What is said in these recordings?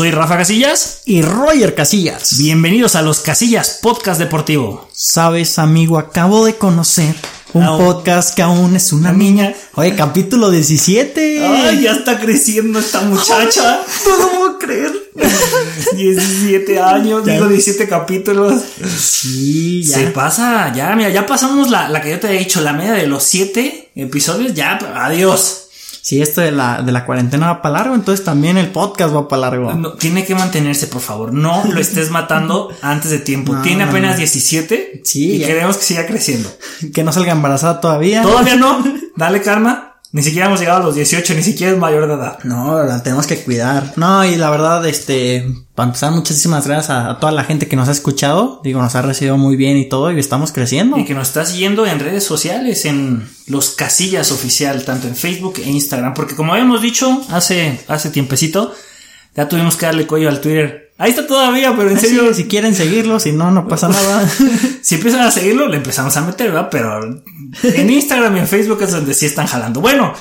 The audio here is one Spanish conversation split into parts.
Soy Rafa Casillas y Roger Casillas. Bienvenidos a los Casillas Podcast Deportivo. Sabes, amigo, acabo de conocer un podcast que aún es una niña. Oye, capítulo 17. Ay, ya está creciendo esta muchacha. no lo puedo creer. 17 años, digo 17 capítulos. Sí, ya. Se pasa, ya, mira, ya pasamos la, la que yo te había dicho, la media de los 7 episodios, ya, adiós. Si esto de la, de la cuarentena va para largo, entonces también el podcast va para largo. No, tiene que mantenerse, por favor. No lo estés matando antes de tiempo. No, tiene apenas no. 17 Sí, y ya. queremos que siga creciendo. Que no salga embarazada todavía. Todavía no. Dale calma. Ni siquiera hemos llegado a los 18, ni siquiera es mayor de edad. No, la tenemos que cuidar. No, y la verdad, este, para empezar, muchísimas gracias a, a toda la gente que nos ha escuchado. Digo, nos ha recibido muy bien y todo, y estamos creciendo. Y que nos estás siguiendo en redes sociales, en los casillas oficial, tanto en Facebook e Instagram. Porque como habíamos dicho hace, hace tiempecito, ya tuvimos que darle cuello al Twitter. Ahí está todavía, pero en serio, si quieren seguirlo, si no, no pasa nada. si empiezan a seguirlo, le empezamos a meter, ¿verdad? Pero en Instagram y en Facebook es donde sí están jalando. Bueno,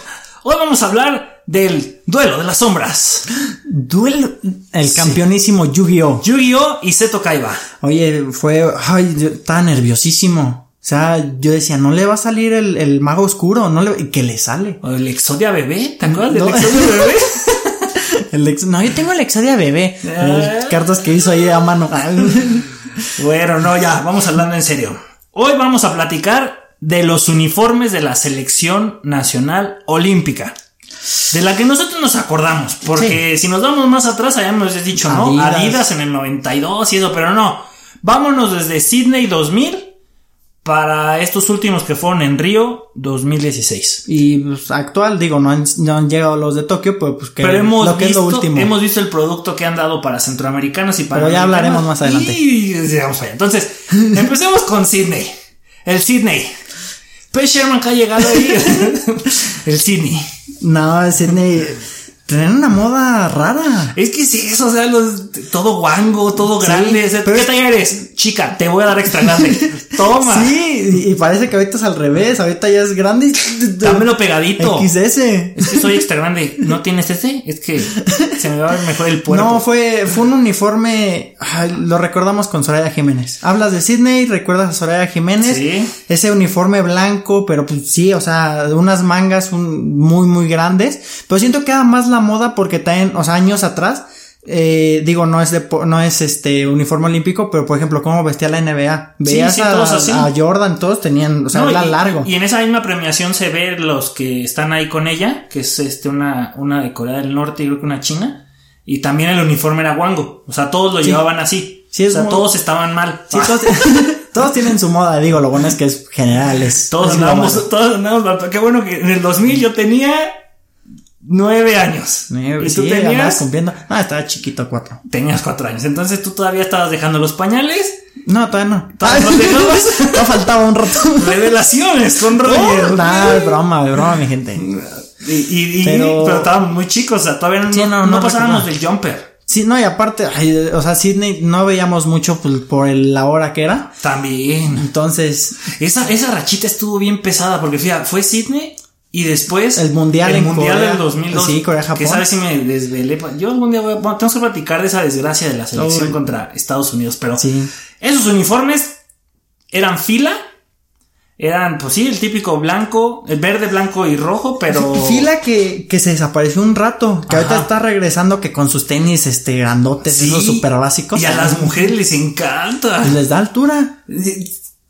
hoy vamos a hablar del duelo de las sombras. Duelo. El campeonísimo Yu-Gi-Oh! Yu-Gi-Oh! y Seto Kaiba. Oye, fue. Ay, yo estaba nerviosísimo. O sea, yo decía, no le va a salir el, el mago oscuro, no le. ¿Y que le sale? O el Exodia Bebé, ¿te acuerdas del No. Exodia Bebé? El ex- no, yo tengo el Exodia bebé. Ah. Las cartas que hizo ahí a mano. Bueno, no, ya, vamos hablando en serio. Hoy vamos a platicar de los uniformes de la selección nacional olímpica. De la que nosotros nos acordamos, porque si nos vamos más atrás, habíamos dicho, ¿no? Adidas. Adidas. en el 92 y eso, pero no. Vámonos desde Sydney 2000 para estos últimos que fueron en Río 2016. Y pues, actual, digo, no han, no han llegado los de Tokio, pero pues que Pero hemos lo que visto, es lo último. hemos visto el producto que han dado para centroamericanos y para Pero ya hablaremos más adelante. Y allá. Entonces, empecemos con Sydney. El Sydney. P. Sherman que ha llegado ahí. el Sydney. No, Sydney. Tienen una moda rara. Es que es eso, o sea, los- todo guango, todo Sí, grande. o sea, pero ¿Qué talla eres? Chica, te voy a dar extra grande. Toma. Sí, y, y parece que ahorita es al revés. Ahorita ya es grande. Dámelo pegadito. XS. Es que soy extra grande. ¿No tienes ese? Es que se me va a ver mejor el puerco. No, fue, fue un uniforme. ay, lo recordamos con Soraya Jiménez. Hablas de Sydney, recuerdas a Soraya Jiménez. Sí. Ese uniforme blanco, pero pues sí, o sea, unas mangas un- muy, muy grandes. Pero siento que era más la moda porque también, o sea, años atrás. eh, digo, no es de, no es este uniforme olímpico, pero por ejemplo, cómo vestía la NBA. Veías sí, a, todos así. a Jordan, todos tenían, o sea, No, era y, largo. Y en esa misma premiación se ve los que están ahí con ella, que es este una, una de Corea del Norte y creo que una china. Y también el uniforme era guango. O sea, todos lo Sí. llevaban así. Sí, o sea, todos estaban mal. Sí, todos, todos tienen su moda, digo, lo bueno es que es general, es todos malo. todos. Pero Qué bueno que en el 2000 yo tenía nueve años. Eh, y sí, tú andabas tenías, cumpliendo. Ah, estaba chiquito, cuatro. tenías cuatro años. Entonces tú todavía estabas dejando los pañales. No, todavía no. ¿Todavía no dejabas? No faltaba un rato. Revelaciones con Oh, Roger. nah, es broma, es broma, mi gente. Y, y- y- pero, Pero- estábamos muy chicos. O sea, todavía no, Sí, no, no, no no pasábamos del jumper. Sí, no, y aparte, ay, o sea, Sydney no veíamos mucho por, por el- la hora que era. También. Entonces, Esa, esa rachita estuvo bien pesada porque fíjate, fue Sydney y después El Mundial el en mundial Corea. del 2002. Sí, Corea-Japón. Que sabes si me desvelé. Yo algún día voy a, bueno, tenemos que platicar de esa desgracia de la selección Uy. contra Estados Unidos, pero sí. esos uniformes eran fila. Eran, pues sí, el típico blanco, el verde, blanco y rojo, pero. Fila que, que se desapareció un rato, que ahorita Ajá. está regresando que con sus tenis, este, grandotes, Sí, esos súper básicos. Y a las mujeres les encanta. Les da altura.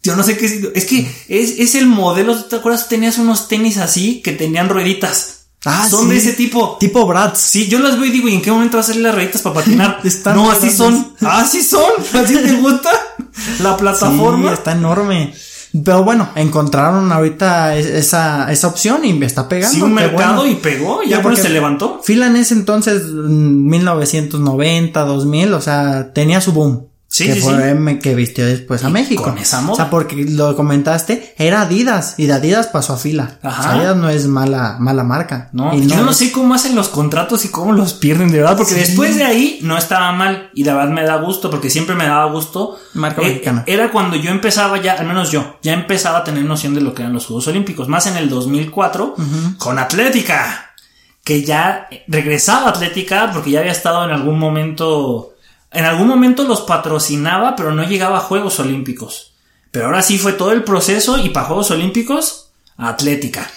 Yo no sé qué es. Es que es, es el modelo. ¿Te acuerdas? Tenías unos tenis así que tenían rueditas. Ah, Son sí. de ese tipo. Tipo Bratz. Sí, yo las veo y digo, ¿y en qué momento va a salir las rueditas para patinar? Están no, así son. Así son. Así te gusta la plataforma. Sí, está enorme. Pero bueno, encontraron ahorita es- esa, esa opción y me está pegando. Sí, un mercado bueno. y pegó. Ya por porque se levantó. Fila en ese entonces, mm, 1990, 2000, o sea, tenía su boom. Sí, que sí, fue sí. Que vistió después a México. con esa moda. O sea, porque lo comentaste, era Adidas y de Adidas pasó a fila. Ajá. O sea, Adidas no es mala, mala marca. No, Y yo no sé cómo hacen los contratos y cómo los pierden de verdad, porque después de ahí no estaba mal y la verdad me da gusto, porque siempre me daba gusto. Marca Eh, mexicana. era cuando yo empezaba ya, al menos yo, ya empezaba a tener noción de lo que eran los Juegos Olímpicos, más en el 2004 con Atlética. que ya regresaba a Atlética porque ya había estado en algún momento, en algún momento los patrocinaba, pero no llegaba a Juegos Olímpicos. Pero ahora sí fue todo el proceso y para Juegos Olímpicos, Atlética.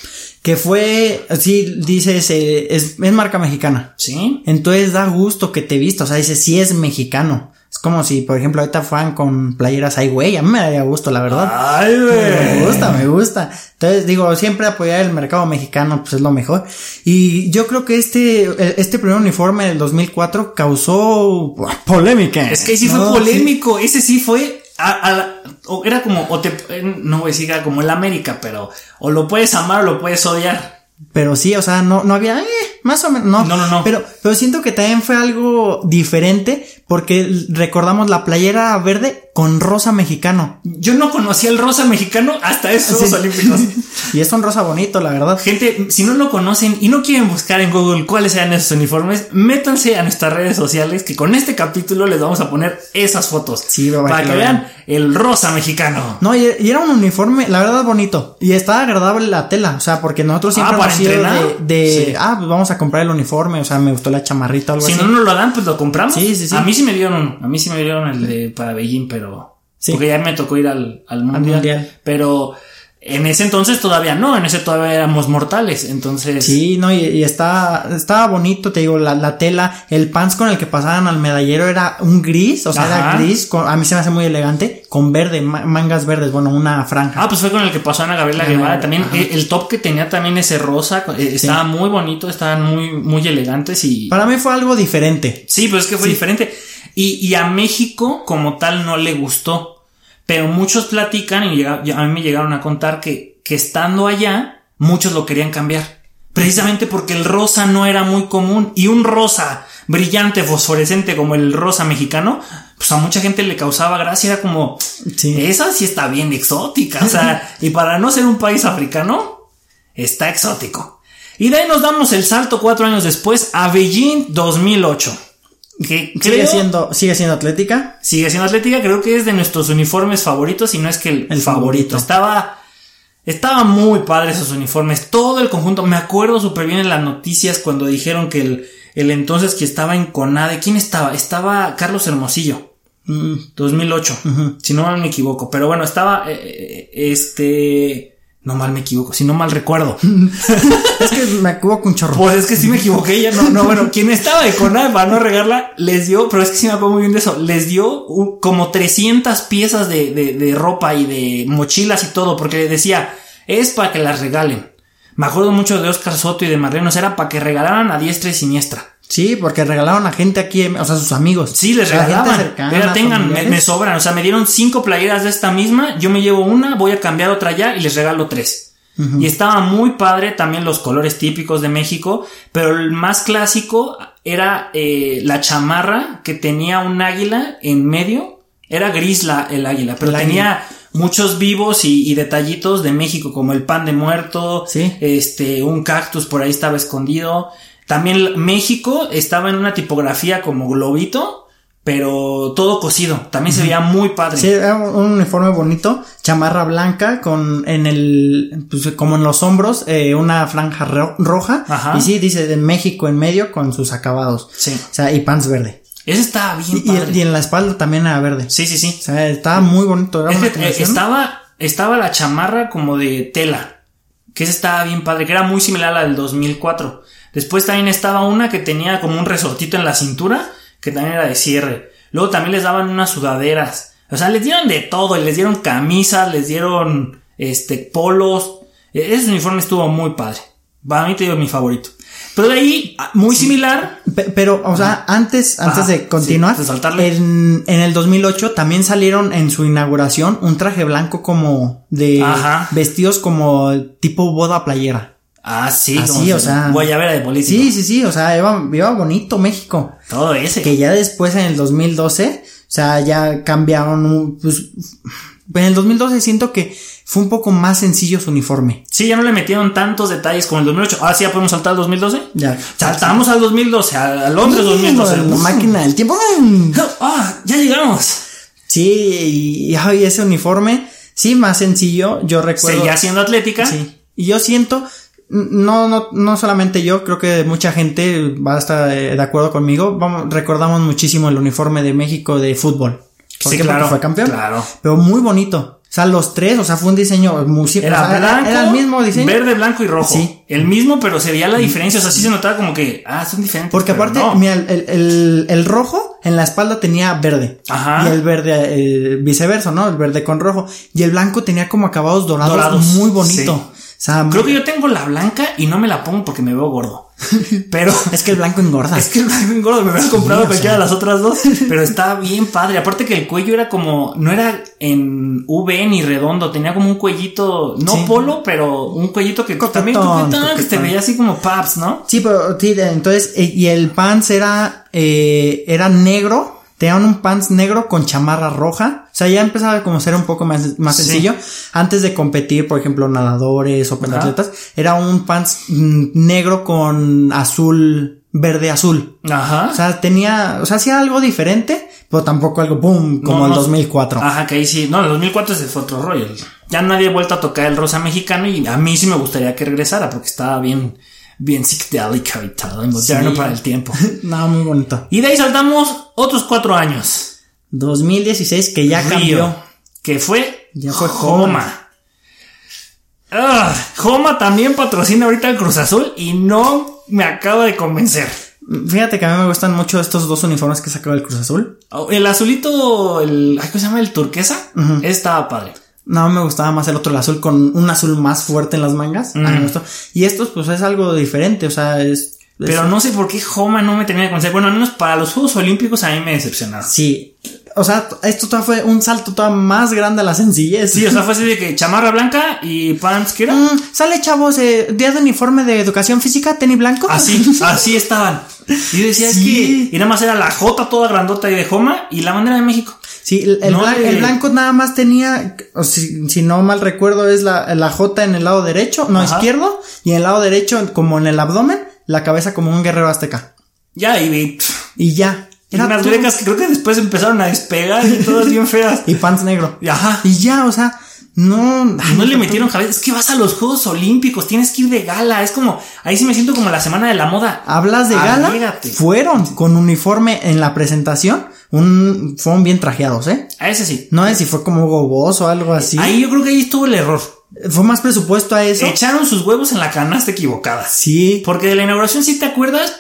Que fue, sí, dices, eh, es, es marca mexicana. ¿Sí? Entonces da gusto que te vista, o sea, dices, sí es mexicano. Es como si, por ejemplo, ahorita fueran con playeras ay, güey, a mí me daría gusto, la verdad. Ay, güey. Me gusta, me gusta. Entonces, digo, siempre apoyar el mercado mexicano, pues es lo mejor. Y yo creo que este, este primer uniforme del 2004 causó polémica. Es que sí fue polémico. Ese sí fue. a- a la- o era como, o te, eh, no voy a decir como el América, pero o lo puedes amar o lo puedes odiar. Pero sí, o sea, no, no había, eh, más o menos, no. No, no, no. Pero, pero siento que también fue algo diferente porque recordamos la playera verde con rosa mexicano. Yo no conocía el rosa mexicano hasta esos Sí. olímpicos. y es un rosa bonito, la verdad. Gente, si no lo conocen y no quieren buscar en Google cuáles sean esos uniformes, métanse a nuestras redes sociales que con este capítulo les vamos a poner esas fotos. Sí, para para que vean el rosa mexicano. No, y, era un uniforme, la verdad, bonito. Y estaba agradable la tela, o sea, porque nosotros siempre Ah, ¿para hemos de, de, Sí. ah, pues vamos a comprar el uniforme, o sea, me gustó la chamarrita o algo Si así. no nos lo dan, pues lo compramos. Sí, sí, sí. A mí sí me dieron, a mí sí me dieron el de para Beijing, pero Sí. porque ya me tocó ir al, al mundial, mundial. Pero en ese entonces todavía no, en ese todavía éramos mortales, entonces Sí, no, y, y está, estaba bonito, te digo, la, la tela, el pants con el que pasaban al medallero era un gris, o sea, era gris, con- a mí se me hace muy elegante, con verde, ma- mangas verdes, bueno, una franja. Ah, pues fue con el que pasó Ana Gabriela Guevara. También eh, el top que tenía también ese rosa, eh, estaba muy bonito, estaban muy, muy elegantes y. Para mí fue algo diferente. Sí, pero es que fue diferente. Y, y a México como tal no le gustó. Pero muchos platican y llega- a mí me llegaron a contar que, que estando allá, muchos lo querían cambiar. Precisamente porque el rosa no era muy común. Y un rosa brillante, fosforescente como el rosa mexicano, pues a mucha gente le causaba gracia. Era como, Sí. esa sí está bien exótica. O sea, y para no ser un país africano, está exótico. Y de ahí nos damos el salto cuatro años después a Beijing 2008. Que Sigue siendo, sigue siendo atlética. Sigue siendo Atlética, creo que es de nuestros uniformes favoritos y no es que el, El favorito. Estaba, estaba muy padre esos uniformes, todo el conjunto. Me acuerdo súper bien en las noticias cuando dijeron que el, el entonces que estaba en Conade, ¿quién estaba? Estaba Carlos Hermosillo. Mm, 2008, si no me equivoco. Pero bueno, estaba eh, eh, este... No mal me equivoco, si no mal recuerdo. es que me equivoco un chorro. Pues es que sí me equivoqué, ya no, no, bueno, quien estaba de Conade para no regarla, les dio, pero es que sí me acuerdo muy bien de eso, les dio un- como 300 piezas de, de, de ropa y de mochilas y todo, porque decía, es para que las regalen. Me acuerdo mucho de Oscar Soto y de Marlenos, era para que regalaran a diestra y siniestra. Sí, porque regalaron a gente aquí, o sea, sus amigos. Sí, les regalaban. cercana, Mira, tengan, me, sobran. O sea, me dieron cinco playeras de esta misma. Yo me llevo una, voy a cambiar otra ya y les regalo tres. Y estaba muy padre también los colores típicos de México. Pero el más clásico era eh, la chamarra que tenía un águila en medio. Era gris la, el águila, pero El tenía muchos vivos y, y detallitos de México, como el pan de muerto, Sí. este, un cactus por ahí estaba escondido. También México estaba en una tipografía como globito, pero todo cosido. También se veía muy padre. Sí, era un un uniforme bonito, chamarra blanca con en el, pues como en los hombros, eh, una franja ro- roja. Ajá. Y sí, dice de México en medio con sus acabados. Sí. O sea, y pants verde. Ese estaba bien Y, padre. y en la espalda también era verde. Sí, sí, sí. O sea, estaba muy bonito. Era una estaba, estaba la chamarra como de tela. Que esa estaba bien padre, que era muy similar a la del 2004. Después también estaba una que tenía como un resortito en la cintura, que también era de cierre. Luego también les daban unas sudaderas. O sea, les dieron de todo, y les dieron camisas, les dieron este polos. E- Ese uniforme estuvo muy padre. Para mí te digo mi favorito. Pero de ahí, ah, muy similar. Pe- Pero, o sea, antes, antes de continuar, sí, de saltarle. en, en el 2008 también salieron en su inauguración un traje blanco como de Ajá. vestidos como tipo boda playera. Ah, sí, Así, o sea. Guayabera de político. Sí, sí, sí, o sea, iba, iba bonito México. Todo ese. Que ya después en el 2012, o sea, ya cambiaron, pues, en el 2012 siento que fue un poco más sencillo su uniforme. Sí, ya no le metieron tantos detalles como el 2008. Ahora sí, ya podemos saltar al 2012. Ya. Saltamos al 2012, a Londres 2012. La máquina del tiempo. Ah, ya llegamos. Sí, y, ay, ese uniforme, sí, más sencillo, yo recuerdo. Seguía siendo atlética. Sí. Y yo siento, No, no, no solamente yo, creo que mucha gente va a estar eh, de acuerdo conmigo. Vamos, recordamos muchísimo el uniforme de México de fútbol. ¿Por Sí, claro, fue campeón. claro. Pero muy bonito. O sea, los tres, o sea, fue un diseño muy Era o sea, blanco, era el mismo diseño. verde, blanco y rojo. Sí. El mismo, pero se veía la diferencia. O sea, sí se notaba como que, ah, son diferentes. Porque aparte, no. mira, el, el- el- el rojo en la espalda tenía verde. Ajá. Y el verde, eh, viceversa, ¿no? El verde con rojo. Y el blanco tenía como acabados dorados, Dorados, muy bonito. sí. Creo que yo tengo la blanca y no me la pongo porque me veo gordo. Pero es que el blanco engorda. es que el blanco y gordo me hubiera comprado o cualquiera sea. de las otras dos. Pero está bien padre. Aparte que el cuello era como, no era en V ni redondo, tenía como un cuellito, no Sí. polo, pero un cuellito que Coquetón, también coquetón, que se coquetón. veía así como paps, ¿no? Sí, pero entonces, eh, y el pants era, eh, era negro, tenían un pants negro con chamarra roja, o sea, ya empezaba como a ser un poco más, más Sí. sencillo. Antes de competir, por ejemplo, nadadores o penatletas, era un pants mm, negro con azul, verde azul. Ajá. O sea, tenía, o sea, hacía algo diferente, pero tampoco algo, boom, como No, el no. 2004. Ajá, que ahí sí. No, el 2004 ese fue otro rollo. Ya nadie ha vuelto a tocar el rosa mexicano y a mí sí me gustaría que regresara porque estaba bien, bien psicodélico y todo, moderno Sí. para el tiempo. No, muy bonito. Y de ahí saltamos otros cuatro años. 2016 que ya Río, cambió. Que fue Ya fue Joma. Ah, Joma también patrocina ahorita el Cruz Azul y no me acaba de convencer. Fíjate que a mí me gustan mucho estos dos uniformes que sacó el Cruz Azul. Oh, El azulito, el, ¿cómo se llama? El turquesa. Ujú. Estaba padre. No, me gustaba más el otro, el azul con un azul más fuerte en las mangas. A mí me Mm. gustó. Y estos, pues es algo diferente, o sea, es. es- Pero no sé por qué Joma no me tenía que convencer. Bueno, al menos para los Juegos Olímpicos a mí me decepcionaron. Sí. O sea, esto todavía fue un salto todavía más grande a la sencillez. Sí, o sea, fue así de que chamarra blanca y pants, ¿qué era? Mm, sale, chavos, eh, día de uniforme de educación física, tenis blanco. Así, así estaban. Y yo decía, es que, y nada más era la J toda grandota y de Joma y la bandera de México. Sí, el, el No blan- le- el blanco nada más tenía, o si, si no mal recuerdo, es la, la J en el lado derecho, no Ajá. izquierdo, y en el lado derecho, como en el abdomen, la cabeza como un guerrero azteca. Ya, y Y ya. Era unas grecas que creo que después empezaron a despegar y todas bien feas. Y pants negro. Y ajá. Y ya, o sea, no. No le metieron cabeza. Es que vas a los Juegos Olímpicos, tienes que ir de gala. Es como, ahí sí me siento como la semana de la moda. Hablas de gala. Fueron con uniforme en la presentación. Un, fueron bien trajeados, ¿eh? A ese sí. No sé si fue como Gobos o algo así. Ahí yo creo que ahí estuvo el error. Fue más presupuesto a eso. Echaron sus huevos en la canasta equivocada. Sí. Porque de la inauguración sí te acuerdas,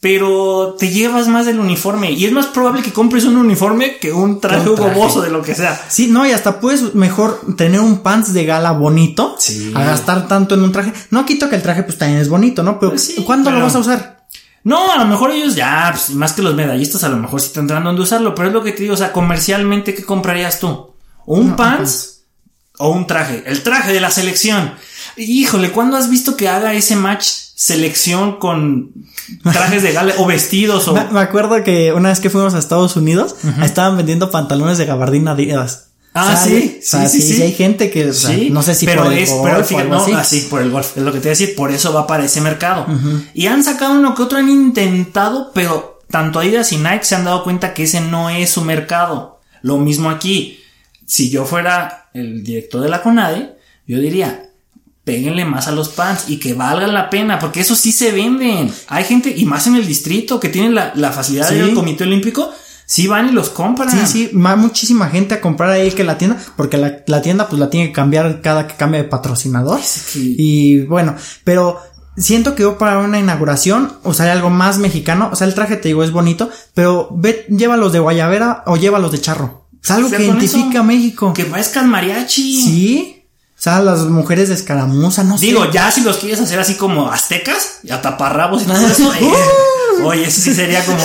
pero te llevas más del uniforme. Y es más probable que compres un uniforme que un traje Un traje. gomoso de lo que sea. Sí, no, y hasta puedes mejor tener un pants de gala bonito. Sí. A gastar tanto en un traje. No quito que el traje pues también es bonito, ¿no? Pero Pues sí, ¿cuándo pero- lo vas a usar? No, a lo mejor ellos ya, pues, más que los medallistas, a lo mejor sí tendrán donde usarlo. Pero es lo que te digo, o sea, comercialmente, ¿qué comprarías tú? ¿Un pants o un traje? El traje de la selección. Híjole, ¿cuándo has visto que haga ese match selección con trajes de gala o vestidos o... Me, me acuerdo que una vez que fuimos a Estados Unidos, estaban vendiendo pantalones de gabardina Adidas. Ah, sí, o sea, sí, sí, sí. hay gente que, o sea, Sí, no sé si pero por el es, golf pero o no, así. por el golf, es lo que te voy a decir, por eso va para ese mercado. Y han sacado uno que otro, han intentado, pero tanto Adidas y Nike se han dado cuenta que ese no es su mercado. Lo mismo aquí. Si yo fuera el director de la CONADE, yo diría, péguenle más a los pants y que valgan la pena, porque eso sí se venden. Hay gente, y más en el distrito, que tienen la, la facilidad Sí. del Comité Olímpico, sí van y los compran. Sí, sí, va muchísima gente a comprar ahí que la tienda, porque la, la tienda pues la tiene que cambiar cada que cambie de patrocinador. que- Y bueno, pero siento que yo para una inauguración, o sea, algo más mexicano, o sea, el traje te digo es bonito, pero ve, llévalos de guayabera o llévalos de charro. Es algo sea, que identifica a México. Que parezcan mariachi. Sí. O sea, las mujeres de escaramuza, no sé. Digo, ya si los quieres hacer así como aztecas, y a taparrabos y todo eso, eh, oye, eso sí sería como,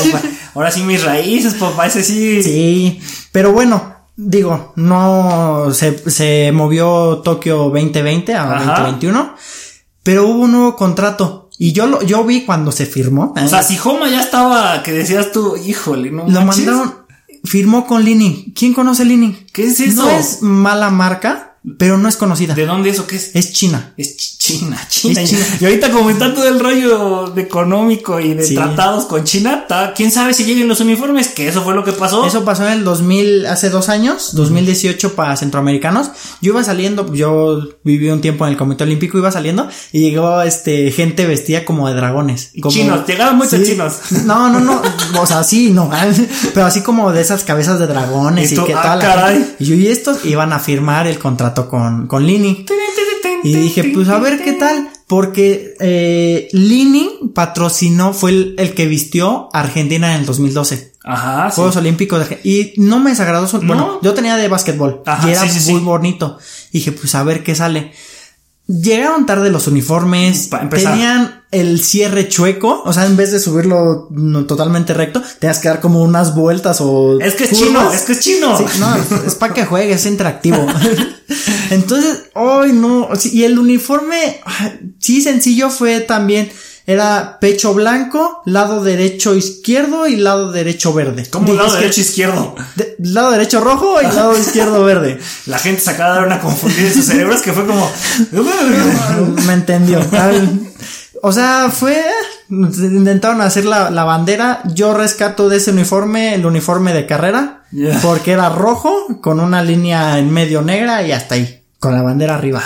ahora sí mis raíces, papá, ese sí. Sí, pero bueno, digo, no se, se movió Tokio 2020 a Ajá. 2021, pero hubo un nuevo contrato y yo lo, yo vi cuando se firmó. O sea, si Homa ya estaba, que decías tú, híjole, no lo manches. mandaron, firmó con Lining. ¿Quién conoce Lining? ¿Qué es eso? No es mala marca, pero no es conocida. ¿De dónde es o qué es? Es China. Es ch- China, China. Es China. Y ahorita como está todo el rollo de económico y de Sí. tratados con China, quién sabe si lleguen los uniformes, que eso fue lo que pasó. Eso pasó en el 2000, hace dos años, 2018 para centroamericanos. Yo iba saliendo, yo viví un tiempo en el Comité Olímpico, iba saliendo y llegó este gente vestida como de dragones. Como, Chinos, llegaban muchos chinos. No, no, no, o sea, sí, no, pero así como de esas cabezas de dragones Y y, tú, que ah, gente- y yo y estos iban a firmar el contrato con, con Lini. Y dije, pues a ver qué tal, porque eh, Lini patrocinó, fue el, el que vistió a Argentina en el 2012. Ajá, sí. Juegos Olímpicos de y no me desagradó su, bueno, No. yo tenía de básquetbol Ajá, y era sí, sí, muy bonito. Dije, pues a ver qué sale. Llegaron tarde los uniformes, empezar. tenían el cierre chueco, o sea, en vez de subirlo no, totalmente recto, tenías que dar como unas vueltas o Es que es curvas. chino, es que es chino. Sí, no, es para que juegue, es interactivo. Entonces, ay no, sí, y el uniforme, sí, sencillo fue también, era pecho blanco, lado derecho izquierdo y lado derecho verde. Dije, lado derecho izquierdo. de- lado derecho rojo y lado izquierdo verde. La gente se acaba de dar una confundida en sus cerebros que fue como. Me entendió. O sea, fue. Intentaron hacer la, la bandera. Yo rescato de ese uniforme el uniforme de carrera. Ya. Porque era rojo, con una línea en medio negra y hasta ahí. Con la bandera arriba.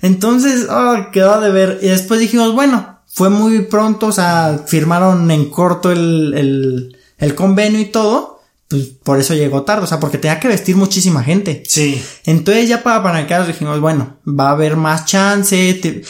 Entonces, oh, quedó de ver. Y después dijimos, bueno, fue muy pronto. O sea, firmaron en corto el, el, el convenio y todo. Pues por eso llegó tarde. O sea, porque tenía que vestir muchísima gente. Sí. Entonces ya para Panacaros dijimos, bueno, va a haber más chance. te-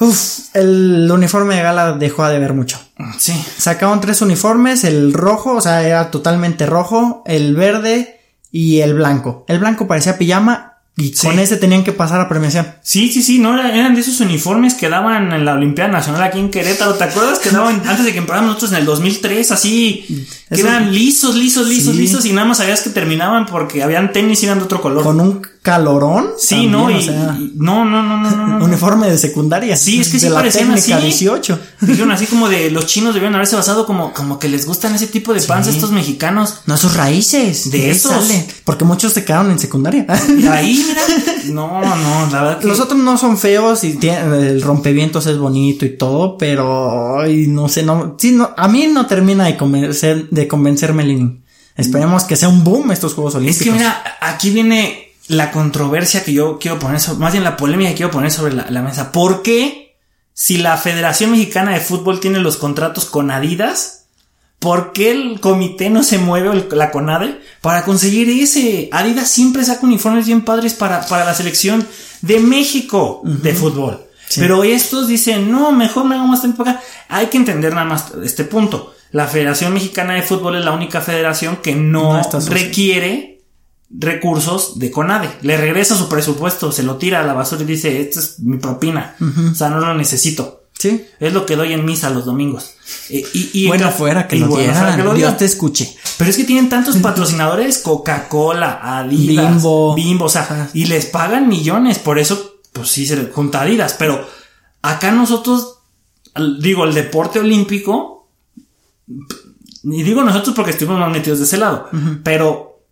Uf, el uniforme de gala dejó de ver mucho. Sí. Sacaron tres uniformes, el rojo, o sea, era totalmente rojo, el verde y el blanco. El blanco parecía pijama y Sí. con ese tenían que pasar a premiación. Sí, sí, sí, no era- eran de esos uniformes que daban en la Olimpiada Nacional aquí en Querétaro. ¿Te acuerdas que daban antes de que empezáramos nosotros en el 2003? Así, que Eso- eran lisos, lisos, lisos, Sí. lisos y nada más sabías que terminaban porque habían tenis y eran de otro color. Con un calorón. sí, también, no, o y, sea, y- no, no, no, no, no, no. uniforme de secundaria. Sí, es que sí de la parecían técnica así. 18. Dijeron así como de los chinos debían haberse basado como, como que les gustan ese tipo de pants estos mexicanos. No, sus raíces. De esos. sale, Porque muchos se quedaron en secundaria. Y ahí, mira. No, no, la verdad que. Los otros no son feos y tienen, el rompevientos es bonito y todo, pero ay, no sé, no, sí, no, a mí no termina de convencer, de convencerme Lenin. Esperemos que sea un boom estos Juegos Es Olímpicos. que mira, aquí viene la controversia que yo quiero poner, sobre, más bien la polémica que quiero poner sobre la, la mesa. ¿Por qué, si la Federación Mexicana de Fútbol tiene los contratos con Adidas, por qué el comité no se mueve, o el- la CONADE, para conseguir ese? Adidas siempre saca uniformes bien padres para, para la selección de México de fútbol. Sí. Pero estos dicen, no, mejor me hago más tiempo acá. Hay que entender nada más este punto. La Federación Mexicana de Fútbol es la única federación que no, No requiere recursos de CONADE. Le regresa su presupuesto, se lo tira a la basura y dice, esta es mi propina. O sea, no lo necesito. Sí. Es lo que doy en misa los domingos. Eh, y, y en bueno fuera que y bueno fuera que lo Dios te escuche. Pero es que tienen tantos patrocinadores, Coca-Cola, Adidas, Bimbo. Bimbo, o sea, y les pagan millones, por eso, pues sí se le junta Adidas, pero acá nosotros, digo, el deporte olímpico, y digo nosotros porque estuvimos más metidos de ese lado, pero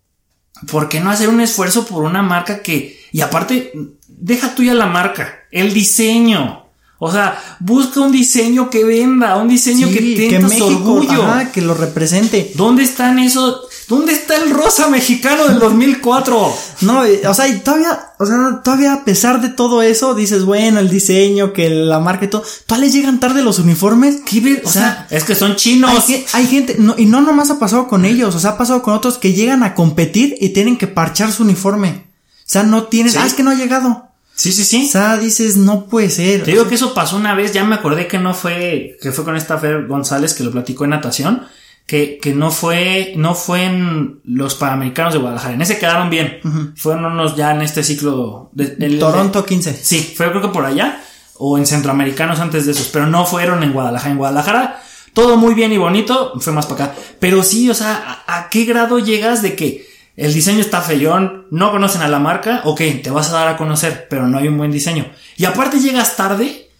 ¿por qué no hacer un esfuerzo por una marca que, y aparte, deja tuya la marca, el diseño? O sea, busca un diseño que venda, un diseño que tenga su orgullo. ajá, que lo represente. ¿Dónde están esos? ¿Dónde está el rosa mexicano del 2004? No, y- o sea, y todavía, o sea, todavía a pesar de todo eso, dices, bueno, el diseño, que la marca y todo, todavía les llegan tarde los uniformes. ¿Qué O, O sea, sea, es que son chinos. Hay gente, no, y no nomás ha pasado con ellos, o sea, ha pasado con otros que llegan a competir y tienen que parchar su uniforme. O sea, no tienen, Sí. ah, es que no ha llegado. Sí, sí, O sí. sea, dices, no puede ser. Te digo que eso pasó una vez, ya me acordé que no fue, que fue con esta Fer González que lo platicó en natación, que, que no fue, no fue en los Panamericanos de Guadalajara, en ese quedaron bien, fueron unos ya en este ciclo de, el- Toronto 15. Sí, fue creo que por allá o en centroamericanos antes de esos, pero no fueron en Guadalajara. En Guadalajara todo muy bien y bonito, fue más para acá. Pero sí, o sea, ¿a, a qué grado llegas de que el diseño está feyón, no conocen a la marca? Ok, te vas a dar a conocer, pero no hay un buen diseño. Y aparte llegas tarde.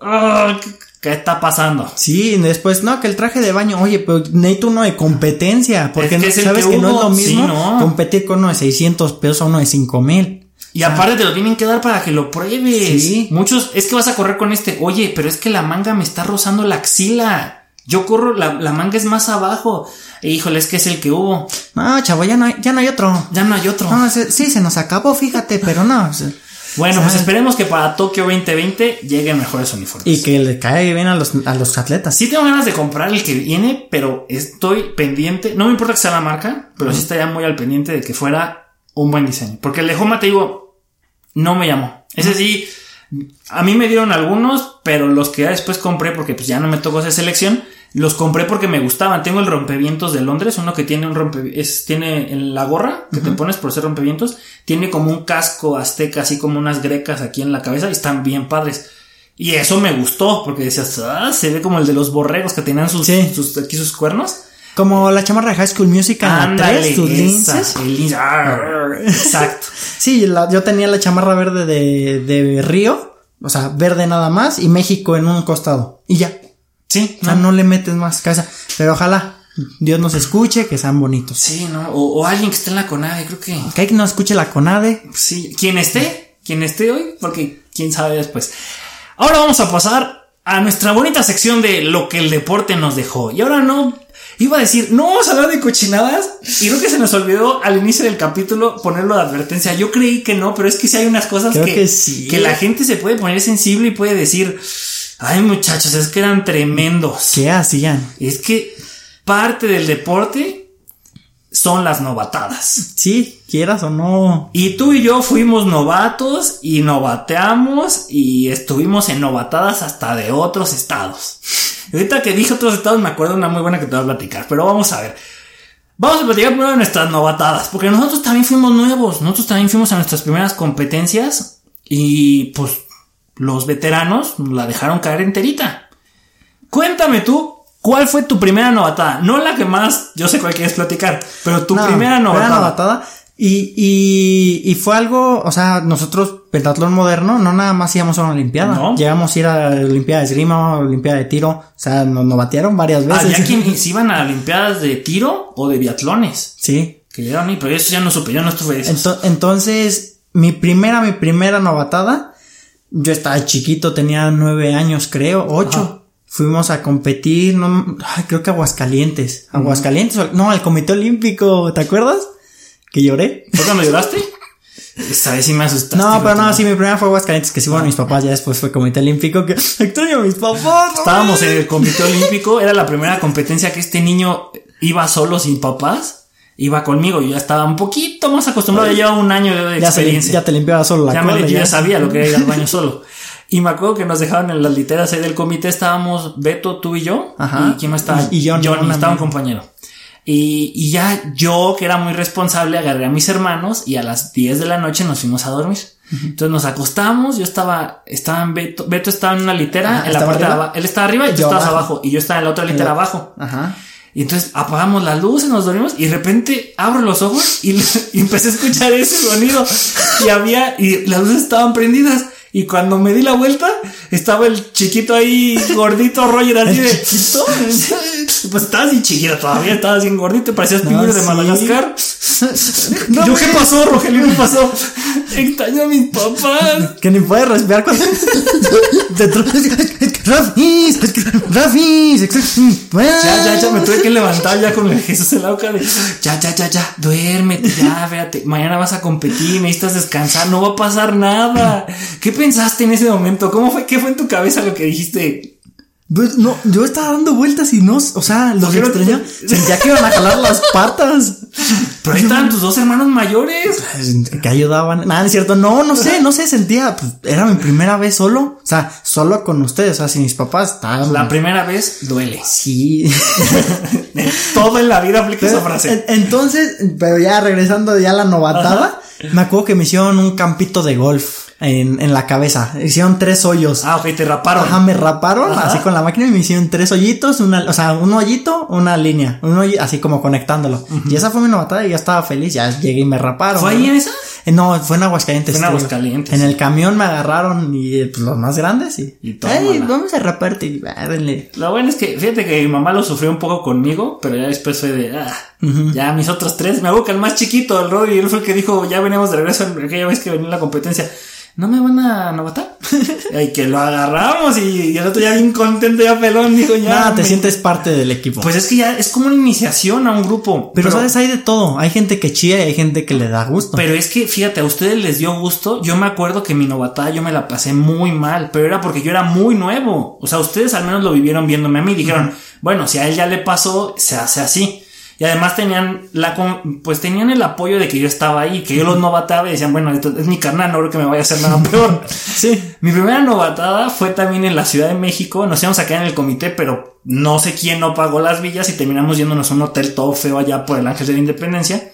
Ah, ¿qué, está pasando? Sí, después, no, que el traje de baño, oye, pero necesito uno de competencia, porque Es que no- sabes que que, no es lo sí, mismo no. competir con uno de 600 pesos a uno de 5 mil. Y aparte te lo tienen que dar para que lo pruebes. Sí. Muchos, es que vas a correr con este, oye, pero es que la manga me está rozando la axila. Yo corro, la, la manga es más abajo. E, híjole, es que es el que hubo. No, chavo, ya no hay, ya no hay otro. Ya no hay otro. No, se- sí, se nos acabó, fíjate, pero no. se- bueno, pues esperemos que para Tokio 2020 lleguen mejores uniformes. Y que le cae bien a los, a los atletas. Sí tengo ganas de comprar el que viene, pero estoy pendiente. No me importa que sea la marca, pero sí estaría muy al pendiente de que fuera un buen diseño. Porque el de Homa, te digo, no me llamó. Ese sí, a mí me dieron algunos, pero los que ya después compré, porque pues ya no me tocó esa selección, los compré porque me gustaban. Tengo el rompevientos de Londres, uno que tiene un rompe, es, tiene en la gorra que te pones por ser rompevientos, tiene como un casco azteca, así como unas grecas aquí en la cabeza y están bien padres. Y eso me gustó, porque decías, ah, se ve como el de los borregos que tenían sus, Sí. sus aquí sus cuernos. Como la chamarra de High School Musical Ándale, 3, tus esa, linces. el lince, Exacto. Sí, la- yo tenía la chamarra verde de, de Río, o sea, verde nada más, y México en un costado. Y ya. Sí, O sea, no le metes más cabeza. Pero ojalá Dios nos escuche, que sean bonitos. Sí, ¿no? O, o alguien que esté en la CONADE, creo que. Que que no escuche la CONADE. Sí, quien esté, quien esté hoy, porque quién sabe después. Ahora vamos a pasar a nuestra bonita sección de lo que el deporte nos dejó. Y ahora no, iba a decir, no vamos a hablar de cochinadas. Y creo que se nos olvidó al inicio del capítulo ponerlo de advertencia. Yo creí que no, pero es que sí hay unas cosas Creo que, que sí. que la gente se puede poner sensible y puede decir, ay muchachos, es que eran tremendos. ¿Qué hacían? Es que parte del deporte son las novatadas. Sí, quieras o no. Y tú y yo fuimos novatos y novateamos y estuvimos en novatadas hasta de otros estados. Ahorita que dije otros estados me acuerdo una muy buena que te voy a platicar, pero vamos a ver. Vamos a platicar primero de nuestras novatadas, porque nosotros también fuimos nuevos, nosotros también fuimos a nuestras primeras competencias y pues los veteranos nos la dejaron caer enterita. Cuéntame tú, ¿cuál fue tu primera novatada? No la que más, yo sé cuál quieres platicar, pero tu No, primera novatada. novatada. Y, y, y fue algo, o sea, nosotros, pentatlón moderno, no nada más íbamos a una olimpiada. No. Llegamos a ir a la olimpiada de esgrima, olimpiada de tiro. O sea, nos, nos batearon varias veces. Había quienes iban a Olimpiadas de tiro o de biatlones. Sí. Que llegaron ahí, pero eso ya no supe, yo no estuve. Ento- entonces, mi primera, mi primera novatada, yo estaba chiquito, tenía nueve años, creo, ocho. Ajá. Fuimos a competir, no, ay, creo que Aguascalientes. Aguascalientes, no, al Comité Olímpico, ¿te acuerdas? Que lloré. ¿Fue cuando lloraste? Esta vez sí me asustaste. No, pero no, sí, mi primera fue Aguascalientes, que sí fueron mis papás, ya después fue Comité Olímpico, que extraño a mis papás. Estábamos en el Comité Olímpico, era la primera competencia que este niño iba solo sin papás. Iba conmigo, yo ya estaba un poquito más acostumbrado, ya llevaba un año de ya, se, experiencia. ya te limpiaba solo la ya, me, cola, yo ya sabía lo que era ir al baño solo. Y me acuerdo que nos dejaban en las literas ahí del comité, estábamos Beto, tú y yo. Ajá. ¿Y quién más estaba? Y- y Johnny, un estaba un compañero. Y, y ya yo, que era muy responsable, agarré a mis hermanos y a las 10 de la noche nos fuimos a dormir. Entonces nos acostamos, yo estaba, estaba en Beto, Beto estaba en una litera, Ah, en la ¿estaba parte de arriba? abajo. Él estaba arriba y tú Yo estabas abajo. abajo. Y yo estaba en la otra litera abajo. Ajá. Y entonces apagamos las luces, nos dormimos y de repente abro los ojos y, y empecé a escuchar ese sonido. Y había, y las luces estaban prendidas. Y cuando me di la vuelta, estaba el chiquito ahí, gordito Roger, así de. chiquito? Pues estaba así chiquito todavía, estaba así gordito, parecías No, pingüino de. Madagascar. No, ¿Yo qué pasó, Rogelio? ¿Qué pasó? Extraño a mis papás. Que ni puedes respirar cuando te Rafis, Rafis, Ya, ya, ya, me tuve que levantar ya con el Jesús en la boca de ya, ya, ya, ya, duérmete, ya, fíjate, mañana vas a competir, necesitas descansar, no va a pasar nada. ¿Qué pensaste en ese momento? ¿Cómo fue? ¿Qué fue en tu cabeza lo que dijiste? Pues no, yo estaba dando vueltas y no, o sea, los ¿Por qué no te- extrañaba. Sentía que iban a jalar las patas. Pero ahí estaban tus dos hermanos mayores. Que ayudaban. Nada, es cierto. No, no sé, no sé, sentía. Pues, era mi primera vez solo. O sea, solo con ustedes. O sea, sin mis papás. Estaba. La primera vez duele. Sí. Todo en la vida aplica esa frase. en- entonces, pero ya regresando ya a la novatada, me acuerdo que me hicieron un campito de golf en, en la cabeza. Hicieron tres hoyos. Ah, ok, te raparon. Ajá, me raparon Ajá. así con la máquina y me hicieron tres hoyitos, una, o sea, un hoyito, una línea, un hoyi- así como conectándolo. Y esa fue mi novatada y ya estaba feliz, ya llegué y me raparon. ¿Fue ahí en esa? Eh, No, fue en Aguascalientes. Fue en. Aguascalientes, En el camión me agarraron y pues, los más grandes y. Y ¡Ey, vamos a repartir! Ah, denle. Lo bueno es que, fíjate que mi mamá lo sufrió un poco conmigo, pero ya después fue de, ah, ya mis otros tres, me que el más chiquito, el Roy, él fue el que dijo, ya venimos de regreso aquella vez que venía la competencia. ¿No me van a novatar? y que lo agarramos y, y el otro ya bien contento, ya pelón, dijo, ya. Nada, te sientes parte del equipo. Pues es que ya es como una iniciación a un grupo. pero, sabes, hay de todo. Hay gente que chía y hay gente que le da gusto. Pero es que, fíjate, a ustedes les dio gusto. Yo me acuerdo que mi novatada yo me la pasé muy mal, pero era porque yo era muy nuevo. O sea, ustedes al menos lo vivieron viéndome a mí y dijeron, bueno, si a él ya le pasó, se hace así. Y además tenían la, pues tenían el apoyo de que yo estaba ahí, que yo los novataba y decían, bueno, esto es mi carnal, no creo que me vaya a hacer nada peor. sí. Mi primera novatada fue también en la Ciudad de México. Nos íbamos a quedar en el comité, pero no sé quién no pagó las villas y terminamos yéndonos a un hotel todo feo allá por el Ángel de la Independencia.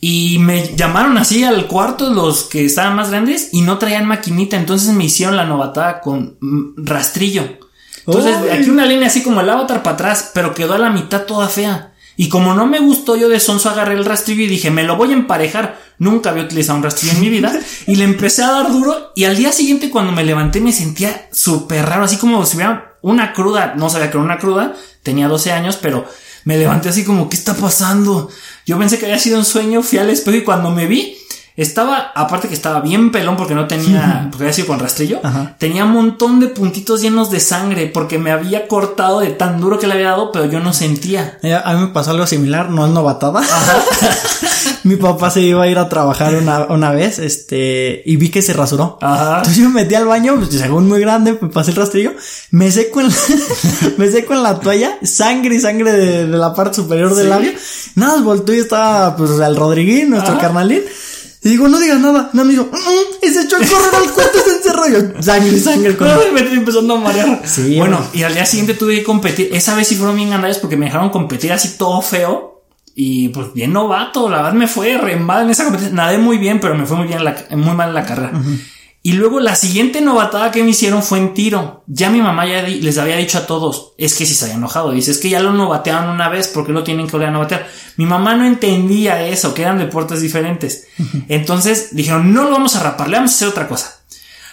Y me llamaron así al cuarto los que estaban más grandes y no traían maquinita. Entonces me hicieron la novatada con mm, rastrillo. Entonces, aquí una línea así como el avatar para atrás, pero quedó a la mitad toda fea. Y como no me gustó, yo de sonso agarré el rastrillo y dije, me lo voy a emparejar. Nunca había utilizado un rastrillo en mi vida. Y le empecé a dar duro. Y al día siguiente, cuando me levanté, me sentía súper raro, así como si hubiera una cruda. No sabía que era una cruda. Tenía 12 años, pero me levanté así como, ¿qué está pasando? Yo pensé que había sido un sueño, fui al espejo y cuando me vi, estaba, aparte que estaba bien pelón porque no tenía, porque había sido con rastrillo, Ajá. tenía un montón de puntitos llenos de sangre porque me había cortado de tan duro que le había dado, pero yo no sentía. Eh, A mí me pasó algo similar, no es novatada. Mi papá se iba a ir a trabajar una, una vez, este, y vi que se rasuró. Ajá. Entonces yo me metí al baño, pues, según muy grande, me pasé el rastrillo, me seco en la, me seco en la toalla, sangre y sangre de, de la parte superior del Sí. labio. Nada, volteó y estaba, pues, el Rodriguín, nuestro carnalín. Y digo, no digas nada. No, me dijo, "Mm", y se echó a correr al cuarto y se encerró. Yo, sangre sangre con me estoy empezando a marear. Sí, bueno, y al día siguiente tuve que competir. Esa vez sí fueron bien ganados porque me dejaron competir así todo feo. Y pues bien novato, la verdad me fue re mal en esa competencia. Nadé muy bien, pero me fue muy bien la- muy mal en la carrera. Y luego la siguiente novatada que me hicieron fue en tiro. Ya mi mamá ya les había dicho a todos, es que si se había enojado. Dice, es que ya lo novatearon una vez, porque lo tienen que volver a novatear? Mi mamá no entendía eso, que eran deportes diferentes. Entonces dijeron, no lo vamos a rapar, le vamos a hacer otra cosa.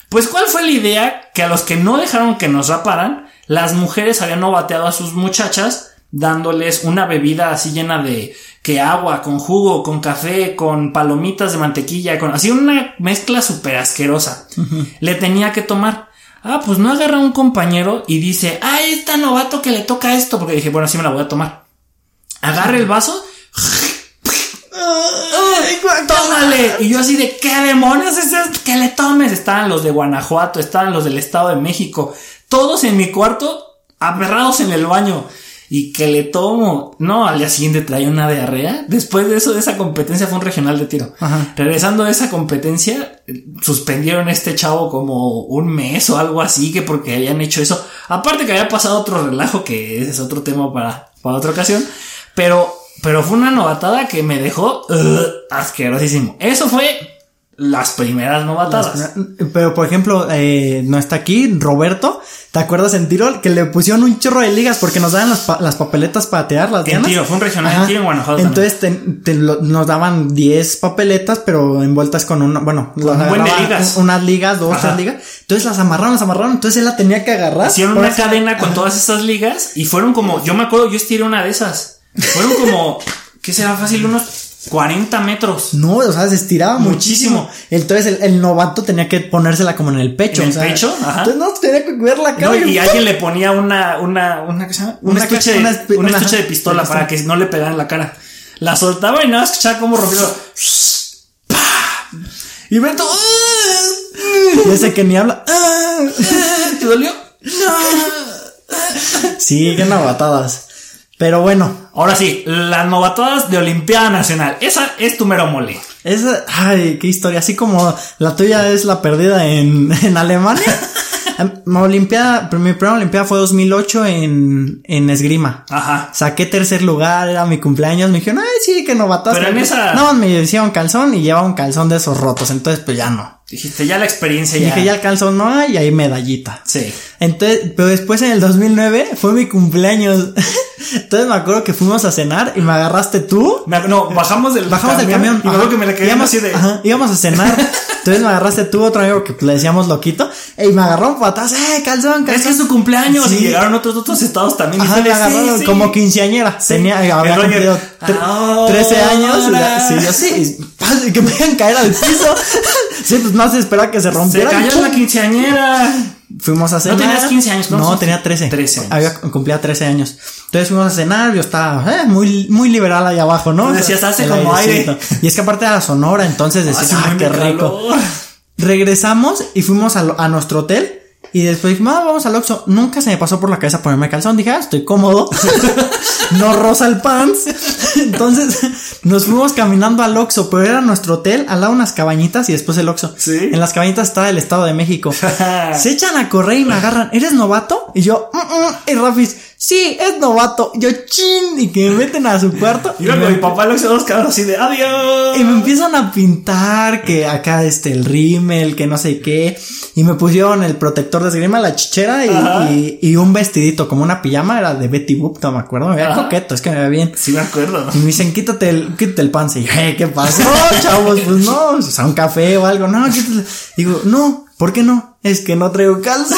Pues, ¿cuál fue la idea? Que a los que no dejaron que nos raparan, las mujeres habían novateado a sus muchachas dándoles una bebida así llena de que agua, con jugo, con café, con palomitas de mantequilla, con así una mezcla súper asquerosa. Le tenía que tomar. Ah, pues no agarra un compañero y dice, ah, está novato que le toca esto, porque dije, bueno, así me la voy a tomar. Agarra el vaso, tómale. Y yo así de, ¿qué demonios es esto? Que le tomes. Estaban los de Guanajuato, estaban los del Estado de México. Todos en mi cuarto, aperrados en el baño. Y que le tomo. No, al día siguiente traía una diarrea. Después de eso, de esa competencia fue un regional de tiro. Ajá. Regresando de esa competencia, suspendieron a este chavo como un mes o algo así, que porque habían hecho eso. Aparte que había pasado otro relajo, que ese es otro tema para, para otra ocasión. Pero, pero fue una novatada que me dejó uh, asquerosísimo. Eso fue las primeras novatadas. Pero, por ejemplo, eh, no está aquí Roberto. ¿Te acuerdas en tiro que le pusieron un chorro de ligas porque nos daban las, pa- las papeletas para tirar las En dianas? tiro, fue un regional en Ajá. tiro en Guanajuato Entonces te- te lo- nos daban 10 papeletas, pero envueltas con una, bueno, las un buen de agarraba ligas. un- unas ligas, dos, Ajá. tres ligas. Entonces las amarraron, las amarraron. Entonces él la tenía que agarrar. Hicieron una cadena con todas esas ligas y fueron como, yo me acuerdo, yo estiré una de esas. Fueron como, ¿qué será fácil? Unos 40 metros. No, o sea, se estiraba muchísimo. Muchísimo. Entonces el, el novato tenía que ponérsela como en el pecho. ¿En o el sea, pecho? Ajá. Entonces no, tenía que cuidar la cara. No, y alguien le ponía una, una, una, ¿qué se llama? Un Una estuche, de, una un estuche de ajá, pistola de para que no le pegaran la cara. La soltaba y nada, escuchaba como rompió. Y Beto, Y ese que ni habla. ¿te dolió? Sí, qué novatadas. Pero bueno, Ahora sí, las novatadas de Olimpiada Nacional. Esa es tu mero mole. esa, ay, qué historia. Así como la tuya es la perdida en, en Alemania. Mi olimpiada, mi primera olimpiada fue 2008 en, en esgrima. Ajá. Saqué tercer lugar, era mi cumpleaños, me dijeron, ay, sí, que novataste. Pero en esa- No, me decía un calzón y llevaba un calzón de esos rotos, entonces pues ya no. Dijiste, ya la experiencia Y ya. dije, ya el calzón no hay, y ahí medallita. Sí. Entonces, pero después en el 2009 fue mi cumpleaños. Entonces me acuerdo que fuimos a cenar y me agarraste tú. Me- no, bajamos del Bajamos del camión. Y me acuerdo que me la quedé íbamos, así de. ajá, íbamos a cenar. Entonces me agarraste tú, otro amigo que le decíamos loquito. Y me agarró un patazo. ¡Eh, calzón, calzón! Es que es su cumpleaños. Sí. Y llegaron otros otros estados también. y Ajá, fue me agarraron sí, como sí. quinceañera. Tenía, había cumplido tre- ahora. 13 años. y sí, yo sí. y Que me dejan caer al piso. sí, pues más esperaba que se Se rompiera. cayó ¡Pum! la quinceañera. Fuimos a cenar. tenías 15 años, ¿cuántos No, tenía 13. 13 años. Había, cumplía 13 años. Entonces fuimos a cenar, yo estaba eh, muy, muy liberal allá abajo, ¿no? Decías, hace como aire. Y es que aparte era Sonora, entonces decía, Hace ah, qué rico. Regresamos y fuimos a nuestro hotel. Y después ah, vamos al Oxxo. Nunca se me pasó por la cabeza ponerme calzón. Dije, ah, estoy cómodo. no rosa el pants. Entonces nos fuimos caminando al Oxxo, pero era nuestro hotel, al lado unas cabañitas y después el Oxxo. Sí. En las cabañitas estaba el Estado de México. se echan a correr y me agarran. ¿Eres novato? Y yo, mm, mm. y Rafis, sí, es novato. Yo, chin. Y que me meten a su cuarto. Y luego mi papá lo hizo dos cabros así de adiós. y me empiezan a pintar que acá este el rímel, que no sé qué. Y me pusieron el protector de esgrima, la chichera y, y, y un vestidito, como una pijama, era de Betty Boop, no me acuerdo. Me veía Ajá. coqueto, es que me veía bien. Sí, me acuerdo. Y me dicen, quítate el, quítate el pants. Y yo, "Eh, ¿qué pasó, chavos? Pues no, o sea, un café o algo. No, quítate. Digo, no, ¿por qué no? Es que no traigo calzón.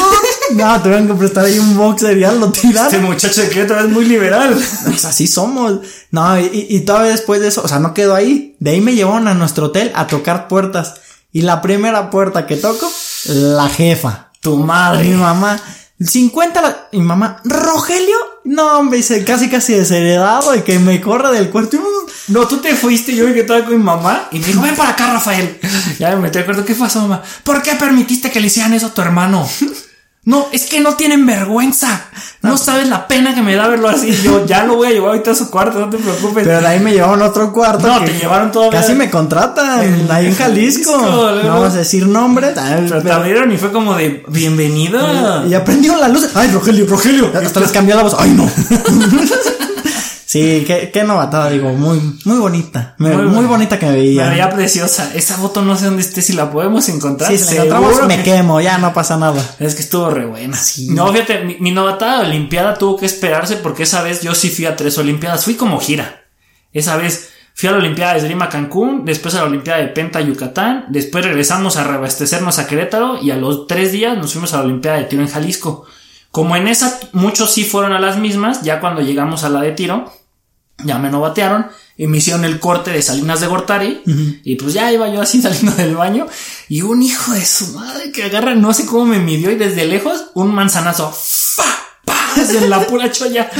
No, tuvieron que prestar ahí un boxer y ya lo Este tiraron. muchacho de Querétaro es muy liberal. Pues así somos. No, y, y todavía después de eso, o sea, no quedó ahí. De ahí me llevaron a nuestro hotel a tocar puertas. Y la primera puerta que toco, la jefa. Tu Mi madre. mamá. 50 la, mi mamá, Rogelio, no hombre, dice casi casi desheredado y que me corre del cuarto. Mm, No, tú te fuiste, yo que estaba con mi mamá y me dijo, ven para acá, Rafael. Ya me metí de acuerdo, ¿qué pasó, mamá? ¿Por qué permitiste que le hicieran eso a tu hermano? No, es que no tienen vergüenza. No sabes la pena que me da verlo así. Yo ya lo voy a llevar ahorita a su cuarto, no te preocupes. Pero de ahí me llevaron a otro cuarto. No, que te llevaron todavía- Casi me contratan ahí en Jalisco. Jalisco, no vamos a decir nombres. ay, Pero te pero- abrieron y fue como de bienvenida. Y aprendieron la luz. Ay, Rogelio, Rogelio. Hasta les cambió la voz. Ay, no. sí, qué, qué novatada, digo. Muy, muy bonita. Me- Muy bonita que me Me veía. veía preciosa. Esa foto no sé dónde esté, si la podemos encontrar. Sí, si la encontramos, me que- quemo. Ya no pasa nada. Es que estuvo re buena. Sí. No, fíjate, mi, mi novatada de Olimpiada tuvo que esperarse porque esa vez yo sí fui a tres Olimpiadas. Fui como gira. Esa vez fui a la Olimpiada de Esgrima Cancún, después a la Olimpiada de Penta Yucatán, después regresamos a reabastecernos a Querétaro y a los tres días nos fuimos a la Olimpiada de Tiro en Jalisco. Como en esa muchos sí fueron a las mismas, ya cuando llegamos a la de tiro, ya me novatearon y me hicieron el corte de Salinas de Gortari y pues ya iba yo así saliendo del baño y un hijo de su madre que agarra, no sé cómo me midió y desde lejos un manzanazo, ¡fa! ¡pa! desde la pura cholla.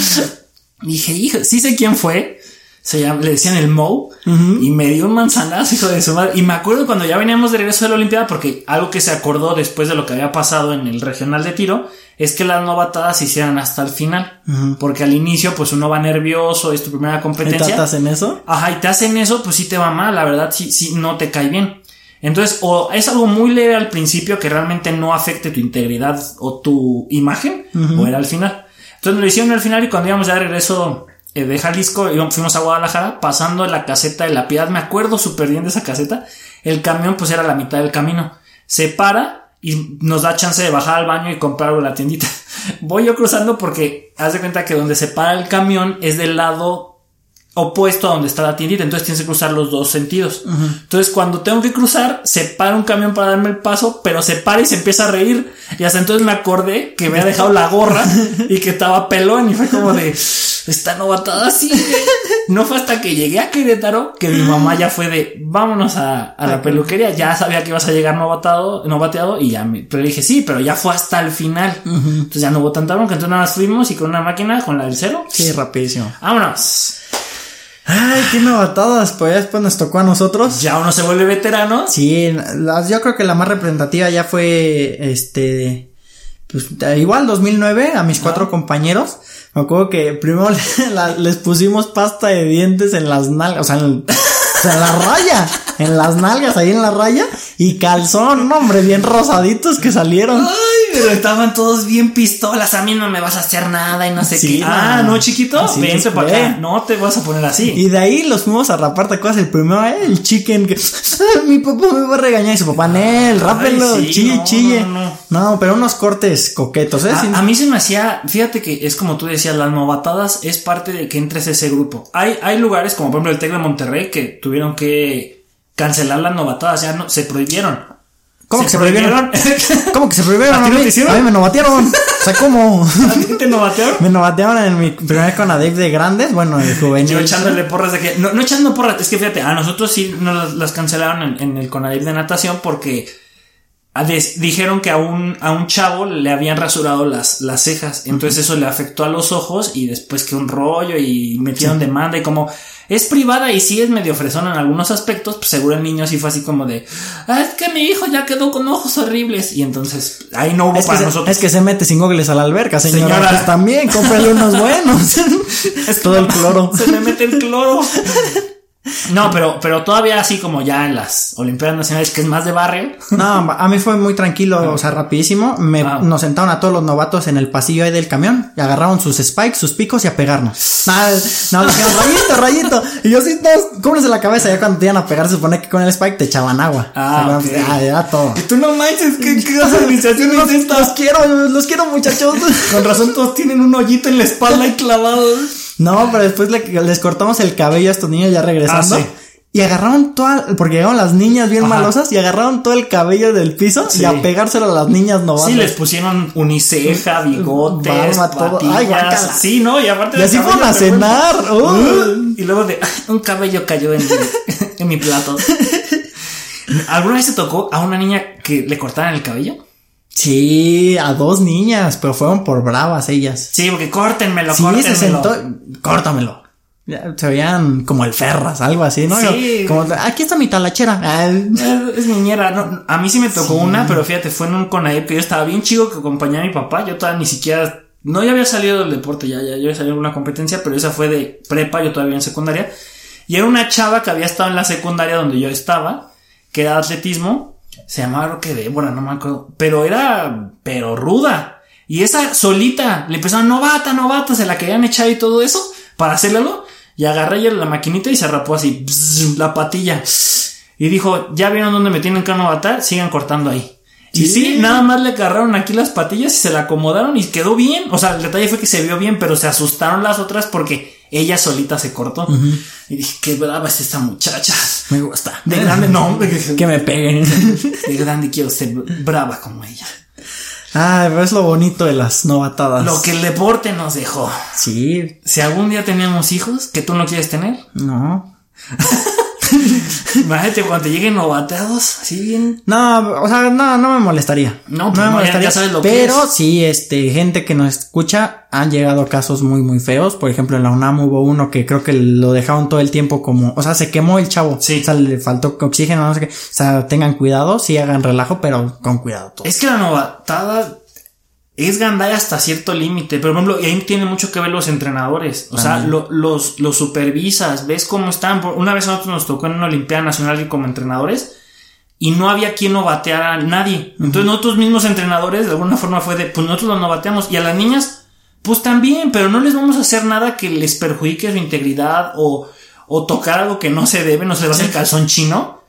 Dije, hijo, sí sé quién fue. Se llama, le decían el Mo y me dio un manzanazo, hijo de su madre. Y me acuerdo cuando ya veníamos de regreso de la Olimpiada, porque algo que se acordó después de lo que había pasado en el regional de tiro es que las novatadas se hicieran hasta el final. Porque al inicio, pues uno va nervioso, es tu primera ¿Me competencia. tratas en eso? Ajá, y te hacen eso, pues sí te va mal, la verdad, sí, sí, no te cae bien. Entonces, o es algo muy leve al principio que realmente no afecte tu integridad o tu imagen, o era al final. Entonces lo hicieron al final y cuando íbamos ya de regreso eh, de Jalisco, íbamos, fuimos a Guadalajara, pasando la caseta de la piedad, me acuerdo súper bien de esa caseta, el camión pues era la mitad del camino. Se para y nos da chance de bajar al baño y comprar algo en la tiendita. Voy yo cruzando porque haz de cuenta que donde se para el camión es del lado opuesto a donde está la tiendita, entonces tienes que cruzar los dos sentidos. Entonces cuando tengo que cruzar, se para un camión para darme el paso, pero se para y se empieza a reír. Y hasta entonces me acordé que me había dejado la gorra y que estaba pelón y fue como de, está novatada así. No fue hasta que llegué a Querétaro que mi mamá ya fue de, vámonos a, a la peluquería. Ya sabía que ibas a llegar novatado, novateado y ya me, pero dije, sí, pero ya fue hasta el final. Entonces ya no hubo tanta bronca, entonces nada más fuimos y con una máquina, con la del cero, Sí, rapidísimo. vámonos. Ay, qué novatadas. Pues ya después nos tocó a nosotros. Ya uno se vuelve veterano. Sí, las- yo creo que la más representativa ya fue este. Pues igual 2009 a mis cuatro compañeros. Me acuerdo que primero la- les pusimos pasta de dientes en las nalgas, o sea, en, o sea, en la raya, en las nalgas, ahí en la raya, y calzón, no, hombre, bien rosaditos que salieron. Pero estaban todos bien pistolas. A mí no me vas a hacer nada y no sé Sí, qué. no. Ah, no, chiquito, Así vente para acá. No te vas a poner así. Y de ahí los fuimos a rapar, ¿te acuerdas? El primero, eh, el chicken, que mi papá me va a regañar y su papá, Nel, rápenlo, sí, chille, no, chille. no, no. No, pero unos cortes coquetos, ¿eh? A mí se me hacía, fíjate que es como tú decías, las novatadas es parte de que entres a ese grupo. Hay, hay lugares como por ejemplo el Tec de Monterrey que tuvieron que cancelar las novatadas, ya no, se prohibieron. ¿Cómo que se prohibieron? ¿Cómo que se prohibieron? ¿A A no mí, a mí me novatearon. O sea, ¿cómo? ¿A ti te novatearon? me novatearon en mi primer Conadip de grandes, bueno, de juvenil. Yo echándole porras de que. No, no echando porras, es que fíjate, a nosotros sí nos las, cancelaron en, en el Conadip de natación porque dijeron que a un, a un chavo le habían rasurado las, las cejas. Entonces eso le afectó a los ojos y después que un rollo y metieron demanda y como es privada y sí es medio fresona en algunos aspectos, pues seguro el niño sí fue así como de, ah, es que mi hijo ya quedó con ojos horribles. Y entonces ahí no hubo Es que, para se, nosotros. es que se mete sin gogles a la alberca, señora. Señora. Pues también, cómprale unos buenos. Es todo el cloro. Se le mete el cloro. No, pero, pero todavía así como ya en las Olimpiadas Nacionales, que es más de barrio. No, a mí fue muy tranquilo, o sea, rapidísimo. Me, Ah. Nos sentaron a todos los novatos en el pasillo ahí del camión y agarraron sus spikes, sus picos y a pegarnos. Nada, no, dijeron, rayito, rayito. Y yo sí, todos, cúbrense la cabeza. Ya cuando te iban a pegar, se supone que con el spike te echaban agua. Ah, O sea, ok. ah, era todo. Y tú no manches, ¿qué, qué organización es Los, esta? los quiero, los quiero, muchachos. Con razón todos tienen un hoyito en la espalda y clavado. No, pero después le- les cortamos el cabello a estos niños ya regresando. Ah, sí. Y agarraron toda, porque llegaron las niñas bien Ajá. malosas y agarraron todo el cabello del piso Sí. y a pegárselo a las niñas novatas. Sí, les pusieron uniceja, bigotes, Barba, todo. patillas. Ay, guácala. Sí, ¿no? Y aparte Y así fueron a cenar. Uh. Y luego de, "Ay, un cabello cayó en mi, en mi plato. ¿Alguna vez te tocó a una niña que le cortaran el cabello? Sí, a dos niñas, pero fueron por bravas ellas. Sí, porque córtenmelo, Sí, córtenmelo. se sentó, córtamelo. Se veían como el Ferras, algo así, ¿no? Sí. Como, aquí está mi talachera. Es niñera, no, a mí sí me tocó una, pero fíjate, fue en un Conaep que yo estaba bien chico que acompañaba a mi papá, yo todavía ni siquiera, no ya había salido del deporte, ya, ya, yo había salido de una competencia, pero esa fue de prepa, yo todavía en secundaria, y era una chava que había estado en la secundaria donde yo estaba, que era atletismo, se llamaba creo que Débora, no me acuerdo, pero era, pero ruda, y esa solita, le empezaron, novata, novata, se la querían echar y todo eso, para hacerlo, y agarré ya la maquinita y se rapó así, la patilla. Y dijo, ya vieron dónde me tienen que novatar, sigan cortando ahí. Y Sí. sí, nada más le agarraron aquí las patillas y se la acomodaron y quedó bien. O sea, el detalle fue que se vio bien, pero se asustaron las otras porque ella solita se cortó. Y dije, qué brava es esta muchacha. me gusta. De grande, no, Que me peguen. de grande quiero ser brava como ella. Ah, pero es lo bonito de las novatadas. Lo que el deporte nos dejó. Sí, Si algún día tenemos hijos que tú no quieres tener, no. imagínate cuando te lleguen novateados, así bien. No, o sea, no, no me molestaría. No, pues no, ya sabes lo que pero es. sí, este, gente que nos escucha, han llegado casos muy, muy feos. Por ejemplo, en la UNAM hubo uno que creo que lo dejaron todo el tiempo como, o sea, se quemó el chavo. Sí. O sea, le faltó oxígeno, no sé qué. O sea, tengan cuidado, sí hagan relajo, pero con cuidado. Es que la novatada es gandalla hasta cierto límite. Pero, por ejemplo, y ahí tiene mucho que ver los entrenadores. O sea, lo- los, los supervisas, ves cómo están. Una vez a nosotros nos tocó en una Olimpiada Nacional y como entrenadores. Y no había quien novateara a nadie. Entonces, nosotros mismos entrenadores, de alguna forma fue de, pues nosotros los novateamos. Y a las niñas, pues también, pero no les vamos a hacer nada que les perjudique su integridad o, o tocar algo que no se debe, no se va a hacer calzón chino.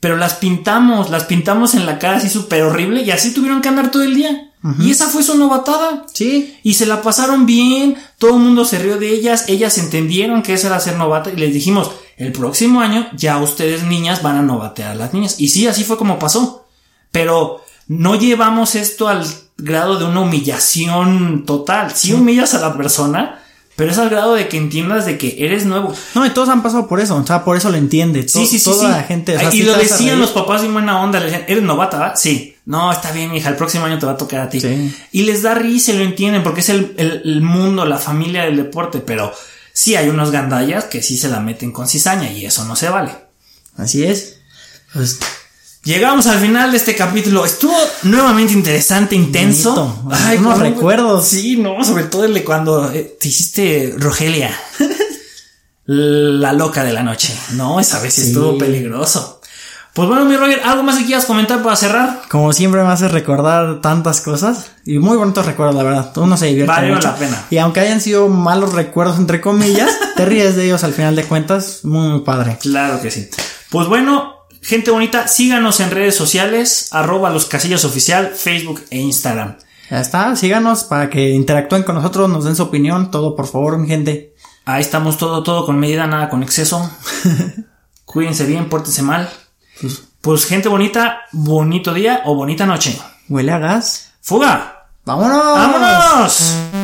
Pero las pintamos, las pintamos en la cara así súper horrible y así tuvieron que andar todo el día. Y esa fue su novatada. Sí. Y se la pasaron bien, todo el mundo se rió de ellas, ellas entendieron que eso era ser novata y les dijimos, el próximo año ya ustedes niñas van a novatear a las niñas. Y sí, así fue como pasó. Pero no llevamos esto al grado de una humillación total. Sí humillas a la persona, pero es al grado de que entiendas de que eres nuevo. No, y todos han pasado por eso, o sea, por eso lo entiende. Sí, sí, sí. Toda sí. la gente. o sea, y lo decían los papás en buena onda. Le decían, ¿eres novata? va?". Sí. No, está bien, hija. El próximo año te va a tocar a ti. Sí. Y les da risa y lo entienden porque es el, el- el mundo, la familia del deporte. Pero sí hay unos gandallas que sí se la meten con cizaña y eso no se vale. Así es. Pues, Llegamos al final de este capítulo. Estuvo nuevamente interesante, intenso. Bonito. Unos cómo- recuerdos. Sí, no, sobre todo el de cuando eh, te hiciste Rogelia. la loca de la noche. No, esa vez sí estuvo peligroso. Pues bueno, mi Roger, ¿algo más que quieras comentar para cerrar? Como siempre me hace recordar tantas cosas y muy bonitos recuerdos, la verdad. Uno se divierte mucho. la pena. Y aunque hayan sido malos recuerdos entre comillas, te ríes de ellos al final de cuentas, muy, muy padre. Claro que sí. Pues bueno, gente bonita, síganos en redes sociales, arroba los casillas oficial, Facebook e Instagram. Ya está, síganos para que interactúen con nosotros, nos den su opinión, todo por favor, mi gente. Ahí estamos todo, todo con medida, nada con exceso. Cuídense bien, pórtense mal. Pues gente bonita, bonito día o bonita noche. Huele a gas. ¡Fuga! ¡Vámonos! ¡Vámonos!